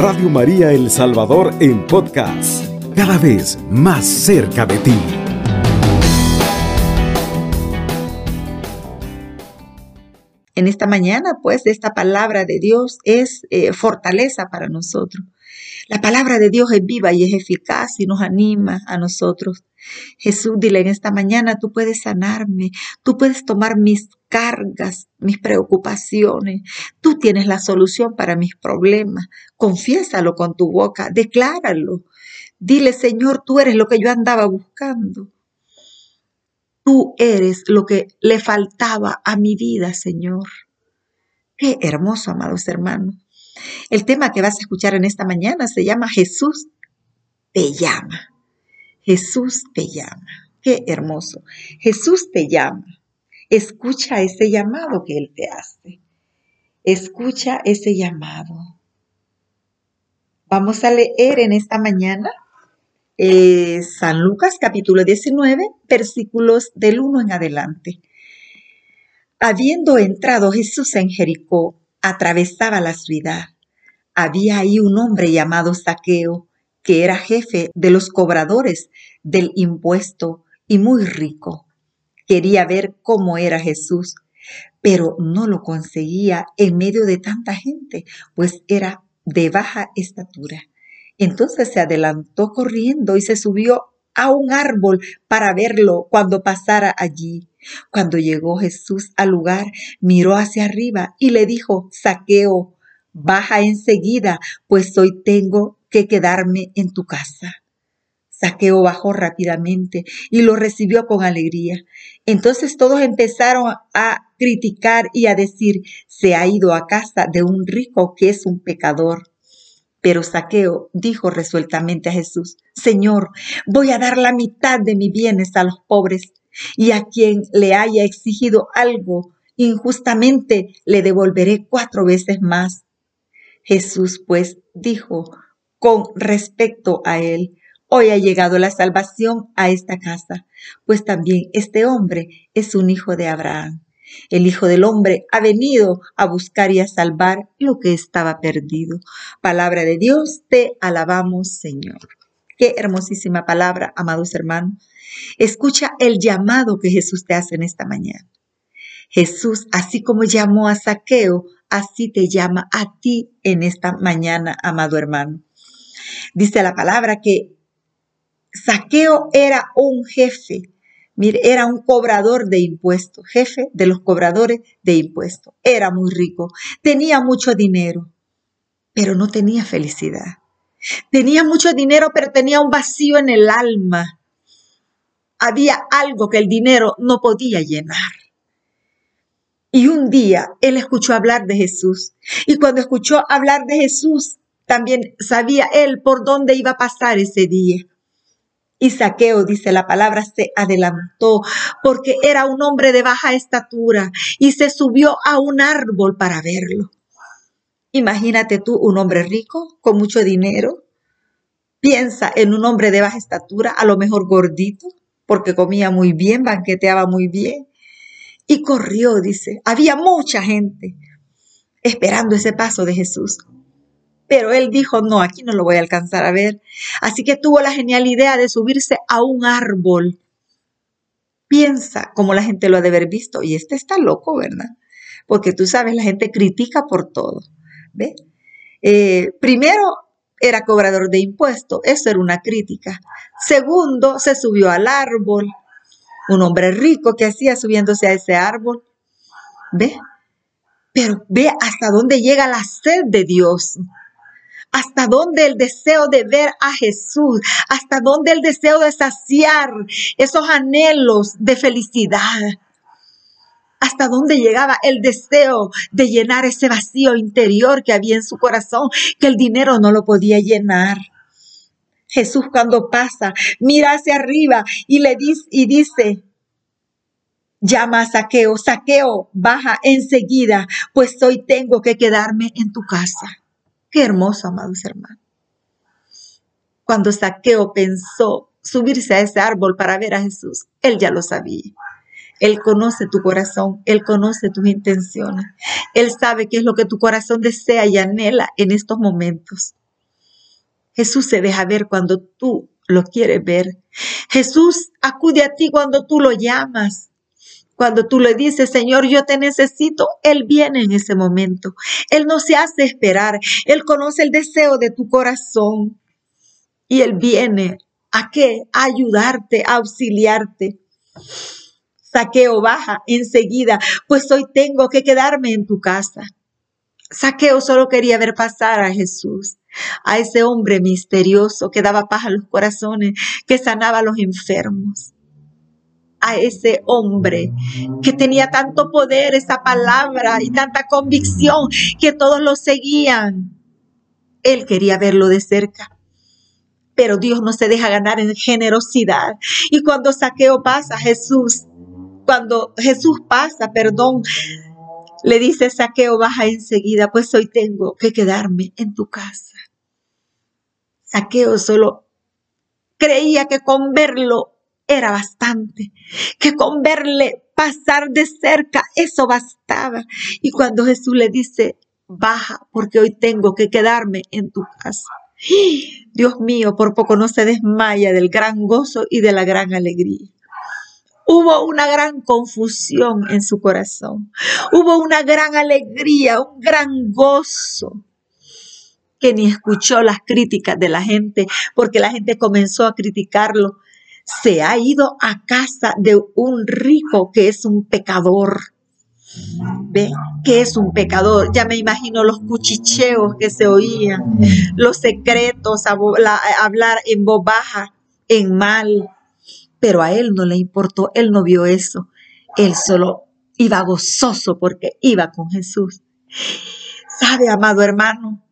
Radio María El Salvador en podcast, cada vez más cerca de ti. En esta mañana, pues, esta palabra de Dios es eh, fortaleza para nosotros. La palabra de Dios es viva y es eficaz y nos anima a nosotros. Jesús, dile en esta mañana, tú puedes sanarme, tú puedes tomar mis cargas, mis preocupaciones, tú tienes la solución para mis problemas. Confiésalo con tu boca, decláralo. Dile, Señor, tú eres lo que yo andaba buscando. Tú eres lo que le faltaba a mi vida, Señor. Qué hermoso, amados hermanos. El tema que vas a escuchar en esta mañana se llama Jesús te llama. Jesús te llama. Qué hermoso. Jesús te llama. Escucha ese llamado que Él te hace. Escucha ese llamado. Vamos a leer en esta mañana eh, San Lucas capítulo 19, versículos del 1 en adelante. Habiendo entrado Jesús en Jericó, atravesaba la ciudad. Había ahí un hombre llamado Saqueo, que era jefe de los cobradores del impuesto y muy rico. Quería ver cómo era Jesús, pero no lo conseguía en medio de tanta gente, pues era de baja estatura. Entonces se adelantó corriendo y se subió a un árbol para verlo cuando pasara allí. Cuando llegó Jesús al lugar, miró hacia arriba y le dijo, Saqueo, baja enseguida, pues hoy tengo que quedarme en tu casa. Saqueo bajó rápidamente y lo recibió con alegría. Entonces todos empezaron a criticar y a decir, se ha ido a casa de un rico que es un pecador. Pero Saqueo dijo resueltamente a Jesús, Señor, voy a dar la mitad de mis bienes a los pobres y a quien le haya exigido algo injustamente le devolveré cuatro veces más. Jesús pues dijo con respecto a él, hoy ha llegado la salvación a esta casa, pues también este hombre es un hijo de Abraham. El Hijo del Hombre ha venido a buscar y a salvar lo que estaba perdido. Palabra de Dios, te alabamos, Señor. Qué hermosísima palabra, amados hermanos. Escucha el llamado que Jesús te hace en esta mañana. Jesús, así como llamó a Saqueo, así te llama a ti en esta mañana, amado hermano. Dice la palabra que Saqueo era un jefe, mire, era un cobrador de impuestos, jefe de los cobradores de impuestos. Era muy rico, tenía mucho dinero, pero no tenía felicidad. Tenía mucho dinero, pero tenía un vacío en el alma. Había algo que el dinero no podía llenar. Y un día él escuchó hablar de Jesús. Y cuando escuchó hablar de Jesús, también sabía él por dónde iba a pasar ese día. Y Saqueo, dice la palabra, se adelantó porque era un hombre de baja estatura y se subió a un árbol para verlo. Imagínate tú un hombre rico, con mucho dinero. Piensa en un hombre de baja estatura, a lo mejor gordito, porque comía muy bien, banqueteaba muy bien. Y corrió, dice. Había mucha gente esperando ese paso de Jesús. Pero él dijo, no, aquí no lo voy a alcanzar a ver. Así que tuvo la genial idea de subirse a un árbol. Piensa cómo la gente lo ha de haber visto. Y este está loco, ¿verdad? Porque tú sabes, la gente critica por todo. ¿Ve? Eh, primero, era cobrador de impuestos. Eso era una crítica. Segundo, se subió al árbol. Un hombre rico que hacía subiéndose a ese árbol. ¿Ve? Pero ve hasta dónde llega la sed de Dios hasta dónde el deseo de ver a Jesús, hasta dónde el deseo de saciar esos anhelos de felicidad, hasta dónde llegaba el deseo de llenar ese vacío interior que había en su corazón, que el dinero no lo podía llenar. Jesús cuando pasa, mira hacia arriba y le dice, y dice, llama a Saqueo, Saqueo, baja enseguida, pues hoy tengo que quedarme en tu casa. Qué hermoso, amados hermanos. Cuando Saqueo pensó subirse a ese árbol para ver a Jesús, él ya lo sabía. Él conoce tu corazón, Él conoce tus intenciones. Él sabe qué es lo que tu corazón desea y anhela en estos momentos. Jesús se deja ver cuando tú lo quieres ver. Jesús acude a ti cuando tú lo llamas. Cuando tú le dices, Señor, yo te necesito, Él viene en ese momento. Él no se hace esperar. Él conoce el deseo de tu corazón. Y Él viene a qué? Ayudarte, a auxiliarte. Saqueo baja enseguida, pues hoy tengo que quedarme en tu casa. Saqueo solo quería ver pasar a Jesús, a ese hombre misterioso que daba paz a los corazones, que sanaba a los enfermos, a ese hombre que tenía tanto poder, esa palabra y tanta convicción que todos lo seguían. Él quería verlo de cerca. Pero Dios no se deja ganar en generosidad. Y cuando Saqueo pasa, Jesús, cuando Jesús pasa, perdón, le dice Saqueo, baja enseguida, pues hoy tengo que quedarme en tu casa. Saqueo solo creía que con verlo era bastante, que con verle pasar de cerca eso bastaba. Y cuando Jesús le dice, baja, porque hoy tengo que quedarme en tu casa. Dios mío, por poco no se desmaya del gran gozo y de la gran alegría. Hubo una gran confusión en su corazón. Hubo una gran alegría, un gran gozo que ni escuchó las críticas de la gente, porque la gente comenzó a criticarlo. Se ha ido a casa de un rico que es un pecador. ¿Ve? Que es un pecador. Ya me imagino los cuchicheos que se oían, los secretos, hablar en voz baja, en mal pero a él no le importó, él no vio eso. Él solo iba gozoso porque iba con Jesús. ¿Sabe, amado hermano?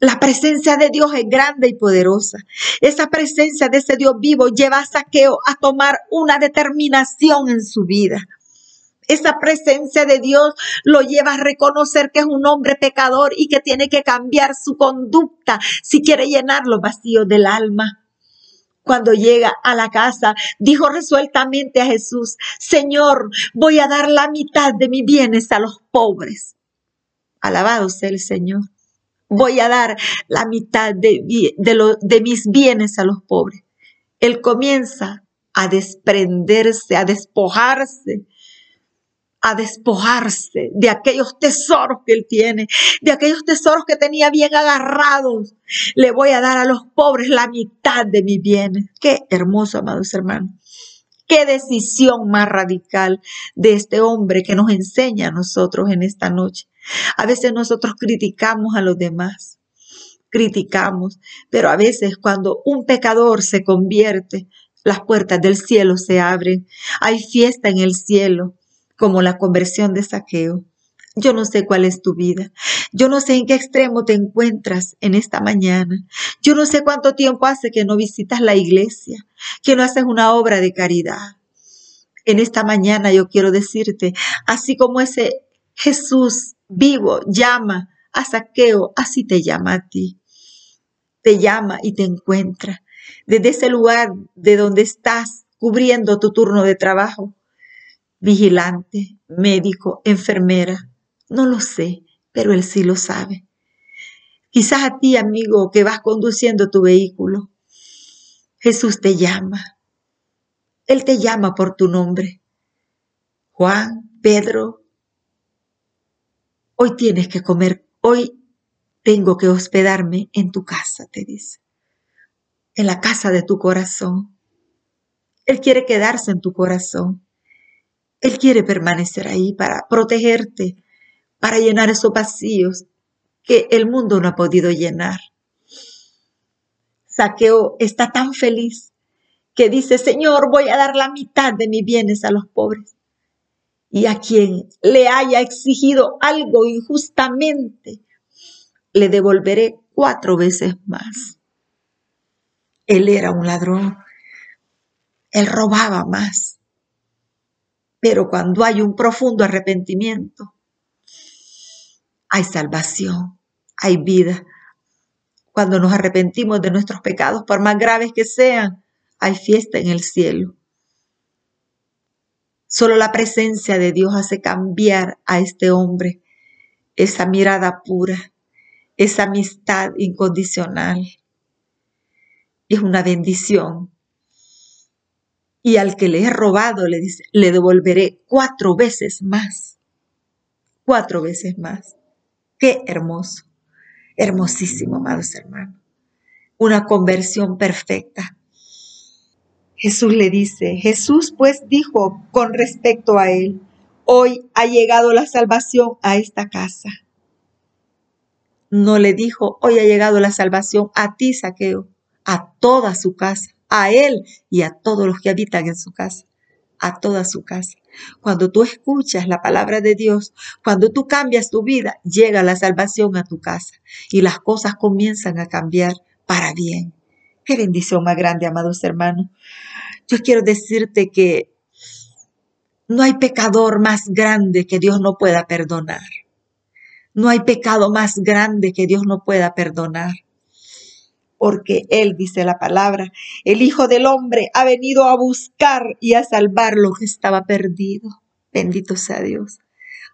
La presencia de Dios es grande y poderosa. Esa presencia de ese Dios vivo lleva a Saqueo a tomar una determinación en su vida. Esa presencia de Dios lo lleva a reconocer que es un hombre pecador y que tiene que cambiar su conducta si quiere llenar los vacíos del alma cuando llega a la casa, dijo resueltamente a Jesús, Señor, voy a dar la mitad de mis bienes a los pobres. Alabado sea el Señor. Voy a dar la mitad de, de, de mis bienes a los pobres. Él comienza a desprenderse, a despojarse a despojarse de aquellos tesoros que él tiene, de aquellos tesoros que tenía bien agarrados. Le voy a dar a los pobres la mitad de mis bienes. Qué hermoso, amados hermanos. Qué decisión más radical de este hombre que nos enseña a nosotros en esta noche. A veces nosotros criticamos a los demás, criticamos, pero a veces cuando un pecador se convierte, las puertas del cielo se abren, hay fiesta en el cielo, como la conversión de saqueo. Yo no sé cuál es tu vida. Yo no sé en qué extremo te encuentras en esta mañana. Yo no sé cuánto tiempo hace que no visitas la iglesia, que no haces una obra de caridad. En esta mañana yo quiero decirte, así como ese Jesús vivo llama a saqueo, así te llama a ti. Te llama y te encuentra. Desde ese lugar de donde estás cubriendo tu turno de trabajo, vigilante, médico, enfermera. No lo sé, pero Él sí lo sabe. Quizás a ti, amigo, que vas conduciendo tu vehículo, Jesús te llama. Él te llama por tu nombre. Juan, Pedro, hoy tienes que comer, hoy tengo que hospedarme en tu casa, te dice. En la casa de tu corazón. Él quiere quedarse en tu corazón. Él quiere permanecer ahí para protegerte, para llenar esos vacíos que el mundo no ha podido llenar. Saqueo está tan feliz que dice, Señor, voy a dar la mitad de mis bienes a los pobres. Y a quien le haya exigido algo injustamente, le devolveré cuatro veces más. Él era un ladrón. Él robaba más. Pero cuando hay un profundo arrepentimiento, hay salvación, hay vida. Cuando nos arrepentimos de nuestros pecados, por más graves que sean, hay fiesta en el cielo. Solo la presencia de Dios hace cambiar a este hombre esa mirada pura, esa amistad incondicional. es una bendición. Y al que le he robado, le dice, le devolveré cuatro veces más. Cuatro veces más. Qué hermoso. Hermosísimo, amados hermanos. Una conversión perfecta. Jesús le dice, Jesús pues dijo con respecto a él, hoy ha llegado la salvación a esta casa. No le dijo, hoy ha llegado la salvación a ti, Saqueo, a toda su casa, a él y a todos los que habitan en su casa, a toda su casa. Cuando tú escuchas la palabra de Dios, cuando tú cambias tu vida, llega la salvación a tu casa y las cosas comienzan a cambiar para bien. Qué bendición más grande, amados hermanos. Yo quiero decirte que no hay pecador más grande que Dios no pueda perdonar. No hay pecado más grande que Dios no pueda perdonar. Porque Él, dice la palabra, el Hijo del Hombre ha venido a buscar y a salvar lo que estaba perdido. Bendito sea Dios.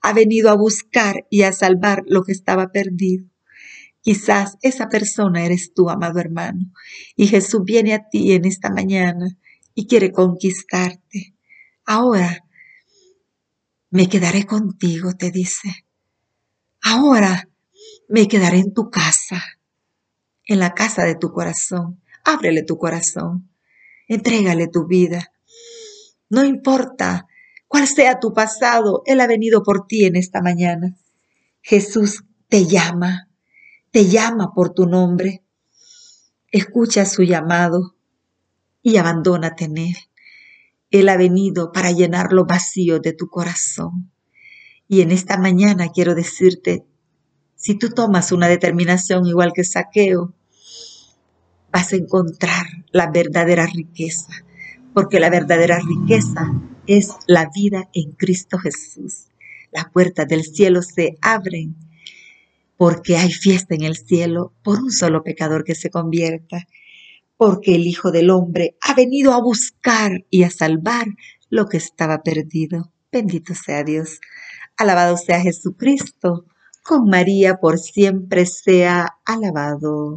Ha venido a buscar y a salvar lo que estaba perdido. Quizás esa persona eres tú, amado hermano, y Jesús viene a ti en esta mañana y quiere conquistarte. Ahora me quedaré contigo, te dice. Ahora me quedaré en tu casa, en la casa de tu corazón. Ábrele tu corazón, entrégale tu vida. No importa cuál sea tu pasado, Él ha venido por ti en esta mañana. Jesús te llama, te llama por tu nombre. Escucha su llamado y abandónate en Él. Él ha venido para llenar los vacíos de tu corazón. Y en esta mañana quiero decirte, si tú tomas una determinación igual que saqueo, vas a encontrar la verdadera riqueza, porque la verdadera riqueza es la vida en Cristo Jesús. Las puertas del cielo se abren porque hay fiesta en el cielo por un solo pecador que se convierta porque el Hijo del Hombre ha venido a buscar y a salvar lo que estaba perdido. Bendito sea Dios. Alabado sea Jesucristo. Con María por siempre sea alabado.